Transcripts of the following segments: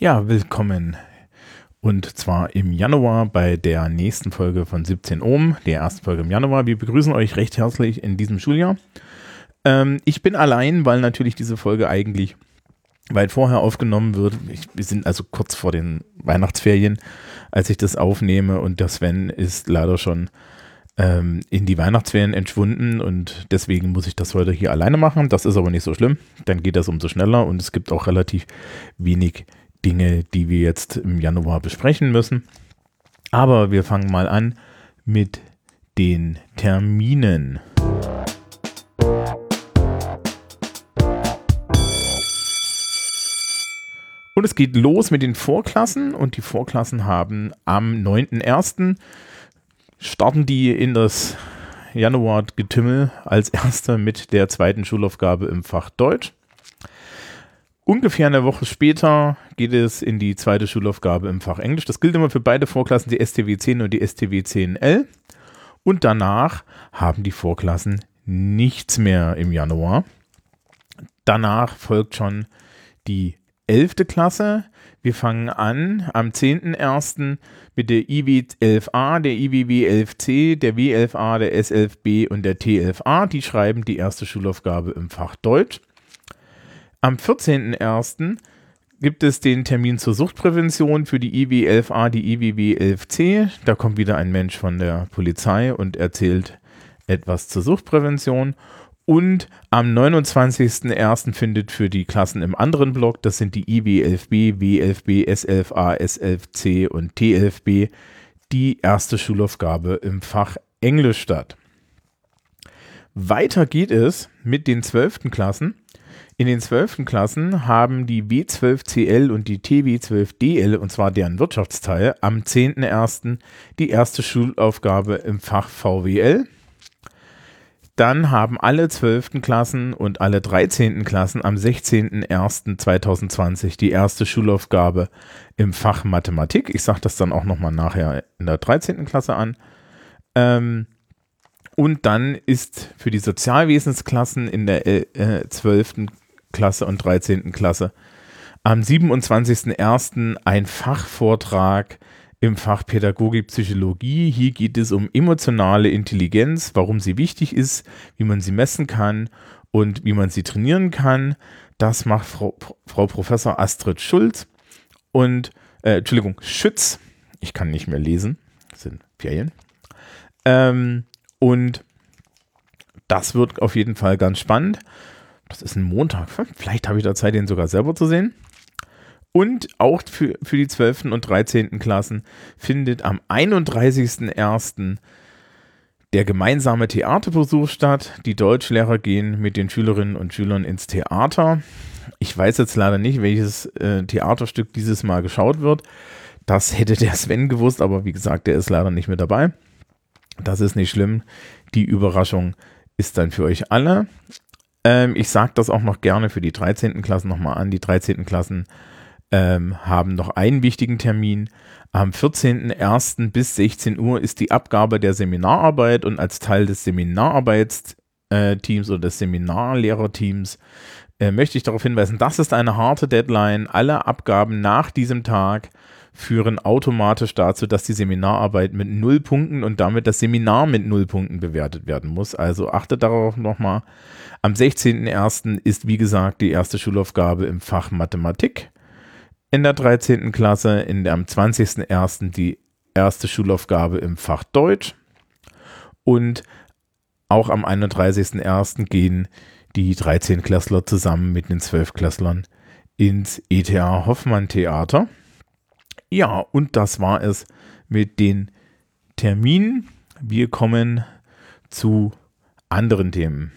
Ja, willkommen. Und zwar im Januar bei der nächsten Folge von 17 Ohm, der ersten Folge im Januar. Wir begrüßen euch recht herzlich in diesem Schuljahr. Ähm, ich bin allein, weil natürlich diese Folge eigentlich weit vorher aufgenommen wird. Ich, wir sind also kurz vor den Weihnachtsferien, als ich das aufnehme und der Sven ist leider schon ähm, in die Weihnachtsferien entschwunden und deswegen muss ich das heute hier alleine machen. Das ist aber nicht so schlimm. Dann geht das umso schneller und es gibt auch relativ wenig Dinge, die wir jetzt im Januar besprechen müssen. Aber wir fangen mal an mit den Terminen. Und es geht los mit den Vorklassen und die Vorklassen haben am 9.1. starten die in das Januar-Getümmel als erster mit der zweiten Schulaufgabe im Fach Deutsch. Ungefähr eine Woche später geht es in die zweite Schulaufgabe im Fach Englisch. Das gilt immer für beide Vorklassen, die STW 10 und die STW 10L. Und danach haben die Vorklassen nichts mehr im Januar. Danach folgt schon die 11. Klasse. Wir fangen an am 10.01. mit der IW 11a, der IWW 11c, der W11a, der S11b und der T11a. Die schreiben die erste Schulaufgabe im Fach Deutsch. Am 14.01. gibt es den Termin zur Suchtprävention für die IW11A, die IWW11C. Da kommt wieder ein Mensch von der Polizei und erzählt etwas zur Suchtprävention. Und am 29.01. findet für die Klassen im anderen Block, das sind die IW11B, W11B, S11A, S11C und T11B, die erste Schulaufgabe im Fach Englisch statt. Weiter geht es mit den 12. Klassen. In den 12. Klassen haben die W12CL und die TW12DL, und zwar deren Wirtschaftsteil, am 10.01. die erste Schulaufgabe im Fach VWL. Dann haben alle 12. Klassen und alle 13. Klassen am 16.01.2020 die erste Schulaufgabe im Fach Mathematik. Ich sage das dann auch nochmal nachher in der 13. Klasse an. Ähm, und dann ist für die Sozialwesensklassen in der äh, 12. Klasse und 13. Klasse. Am 27.01. ein Fachvortrag im Fach Pädagogik Psychologie. Hier geht es um emotionale Intelligenz, warum sie wichtig ist, wie man sie messen kann und wie man sie trainieren kann. Das macht Frau, Frau Professor Astrid Schulz und, äh, Entschuldigung, Schütz. Ich kann nicht mehr lesen. Das sind Ferien. Ähm, und das wird auf jeden Fall ganz spannend. Das ist ein Montag. Vielleicht habe ich da Zeit, den sogar selber zu sehen. Und auch für, für die 12. und 13. Klassen findet am 31.01. der gemeinsame Theaterbesuch statt. Die Deutschlehrer gehen mit den Schülerinnen und Schülern ins Theater. Ich weiß jetzt leider nicht, welches äh, Theaterstück dieses Mal geschaut wird. Das hätte der Sven gewusst, aber wie gesagt, der ist leider nicht mehr dabei. Das ist nicht schlimm. Die Überraschung ist dann für euch alle. Ähm, ich sage das auch noch gerne für die 13. Klassen nochmal an. Die 13. Klassen ähm, haben noch einen wichtigen Termin. Am 14.01. bis 16 Uhr ist die Abgabe der Seminararbeit und als Teil des Seminararbeitsteams oder des Seminarlehrerteams äh, möchte ich darauf hinweisen, das ist eine harte Deadline. Alle Abgaben nach diesem Tag führen automatisch dazu, dass die Seminararbeit mit null Punkten und damit das Seminar mit null Punkten bewertet werden muss. Also achtet darauf nochmal. Am 16.01. ist, wie gesagt, die erste Schulaufgabe im Fach Mathematik in der 13. Klasse. In der, am 20.01. die erste Schulaufgabe im Fach Deutsch. Und auch am 31.01. gehen die 13 Klässler zusammen mit den 12 Klässlern ins ETH Hoffmann Theater. Ja, und das war es mit den Terminen. Wir kommen zu anderen Themen.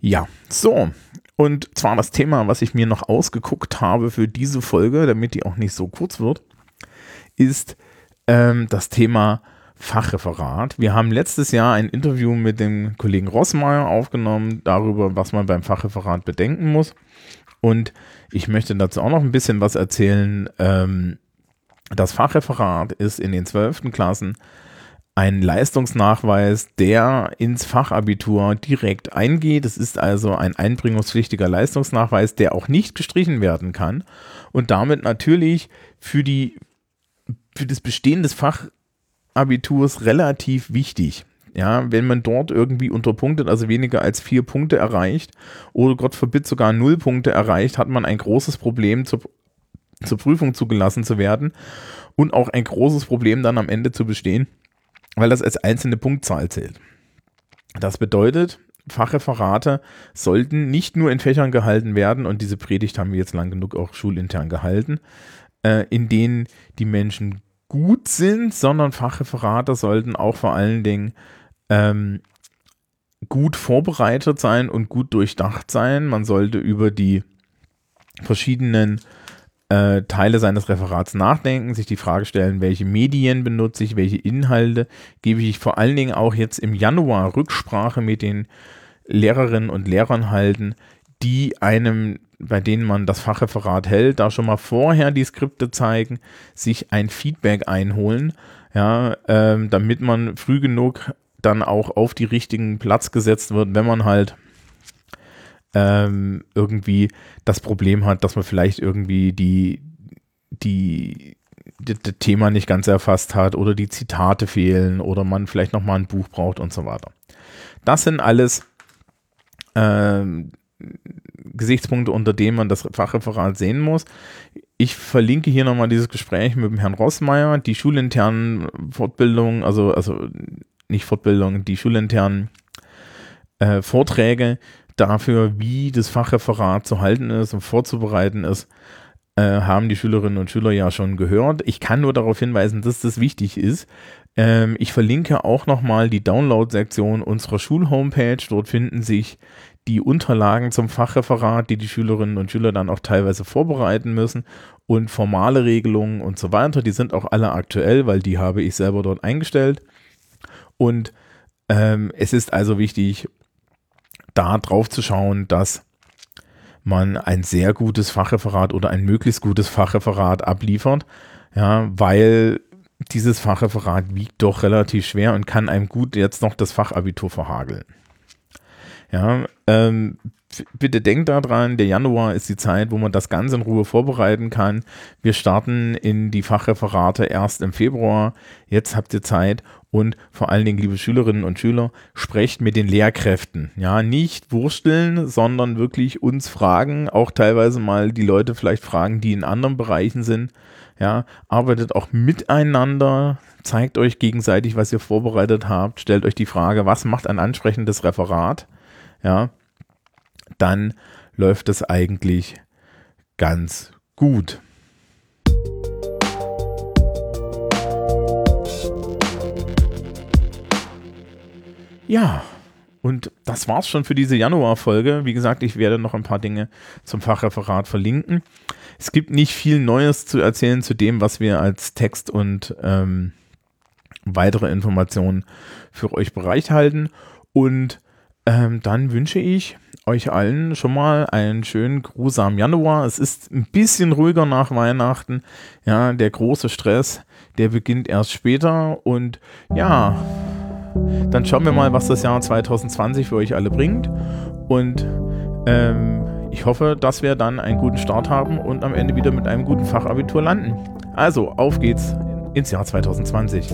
Ja, so. Und zwar das Thema, was ich mir noch ausgeguckt habe für diese Folge, damit die auch nicht so kurz wird, ist ähm, das Thema Fachreferat. Wir haben letztes Jahr ein Interview mit dem Kollegen Rossmeier aufgenommen darüber, was man beim Fachreferat bedenken muss. Und ich möchte dazu auch noch ein bisschen was erzählen. Ähm, das Fachreferat ist in den zwölften Klassen ein Leistungsnachweis, der ins Fachabitur direkt eingeht. Es ist also ein einbringungspflichtiger Leistungsnachweis, der auch nicht gestrichen werden kann und damit natürlich für, die, für das Bestehen des Fachabiturs relativ wichtig. Ja, wenn man dort irgendwie unterpunktet, also weniger als vier Punkte erreicht oder Gott verbietet sogar null Punkte erreicht, hat man ein großes Problem zur, zur Prüfung zugelassen zu werden und auch ein großes Problem dann am Ende zu bestehen weil das als einzelne Punktzahl zählt. Das bedeutet, Fachreferate sollten nicht nur in Fächern gehalten werden, und diese Predigt haben wir jetzt lang genug auch schulintern gehalten, äh, in denen die Menschen gut sind, sondern Fachreferate sollten auch vor allen Dingen ähm, gut vorbereitet sein und gut durchdacht sein. Man sollte über die verschiedenen äh, Teile seines Referats nachdenken, sich die Frage stellen, welche Medien benutze ich, welche Inhalte gebe ich vor allen Dingen auch jetzt im Januar Rücksprache mit den Lehrerinnen und Lehrern halten, die einem, bei denen man das Fachreferat hält, da schon mal vorher die Skripte zeigen, sich ein Feedback einholen, ja, ähm, damit man früh genug dann auch auf die richtigen Platz gesetzt wird, wenn man halt ähm, irgendwie das Problem hat, dass man vielleicht irgendwie die, die, das Thema nicht ganz erfasst hat oder die Zitate fehlen oder man vielleicht nochmal ein Buch braucht und so weiter. Das sind alles ähm, Gesichtspunkte, unter denen man das Fachreferat sehen muss. Ich verlinke hier nochmal dieses Gespräch mit dem Herrn Rossmeier, die schulinternen Fortbildungen, also, also nicht Fortbildungen, die schulinternen äh, Vorträge, dafür, wie das Fachreferat zu halten ist und vorzubereiten ist, äh, haben die Schülerinnen und Schüler ja schon gehört. Ich kann nur darauf hinweisen, dass das wichtig ist. Ähm, ich verlinke auch nochmal die Download-Sektion unserer Schulhomepage. Dort finden sich die Unterlagen zum Fachreferat, die die Schülerinnen und Schüler dann auch teilweise vorbereiten müssen und formale Regelungen und so weiter. Die sind auch alle aktuell, weil die habe ich selber dort eingestellt. Und ähm, es ist also wichtig, da drauf zu schauen, dass man ein sehr gutes Fachreferat oder ein möglichst gutes Fachreferat abliefert, ja, weil dieses Fachreferat wiegt doch relativ schwer und kann einem gut jetzt noch das Fachabitur verhageln. Ja, ähm, bitte denkt daran, der Januar ist die Zeit, wo man das Ganze in Ruhe vorbereiten kann. Wir starten in die Fachreferate erst im Februar. Jetzt habt ihr Zeit und vor allen Dingen, liebe Schülerinnen und Schüler, sprecht mit den Lehrkräften. Ja, nicht wursteln, sondern wirklich uns fragen, auch teilweise mal die Leute vielleicht fragen, die in anderen Bereichen sind. Ja, arbeitet auch miteinander, zeigt euch gegenseitig, was ihr vorbereitet habt, stellt euch die Frage, was macht ein ansprechendes Referat? Ja, dann läuft es eigentlich ganz gut. Ja, und das war's schon für diese Januar-Folge. Wie gesagt, ich werde noch ein paar Dinge zum Fachreferat verlinken. Es gibt nicht viel Neues zu erzählen zu dem, was wir als Text und ähm, weitere Informationen für euch bereithalten. Und ähm, dann wünsche ich euch allen schon mal einen schönen grusamen Januar. Es ist ein bisschen ruhiger nach Weihnachten. Ja, der große Stress, der beginnt erst später. Und ja, dann schauen wir mal, was das Jahr 2020 für euch alle bringt. Und ähm, ich hoffe, dass wir dann einen guten Start haben und am Ende wieder mit einem guten Fachabitur landen. Also, auf geht's ins Jahr 2020.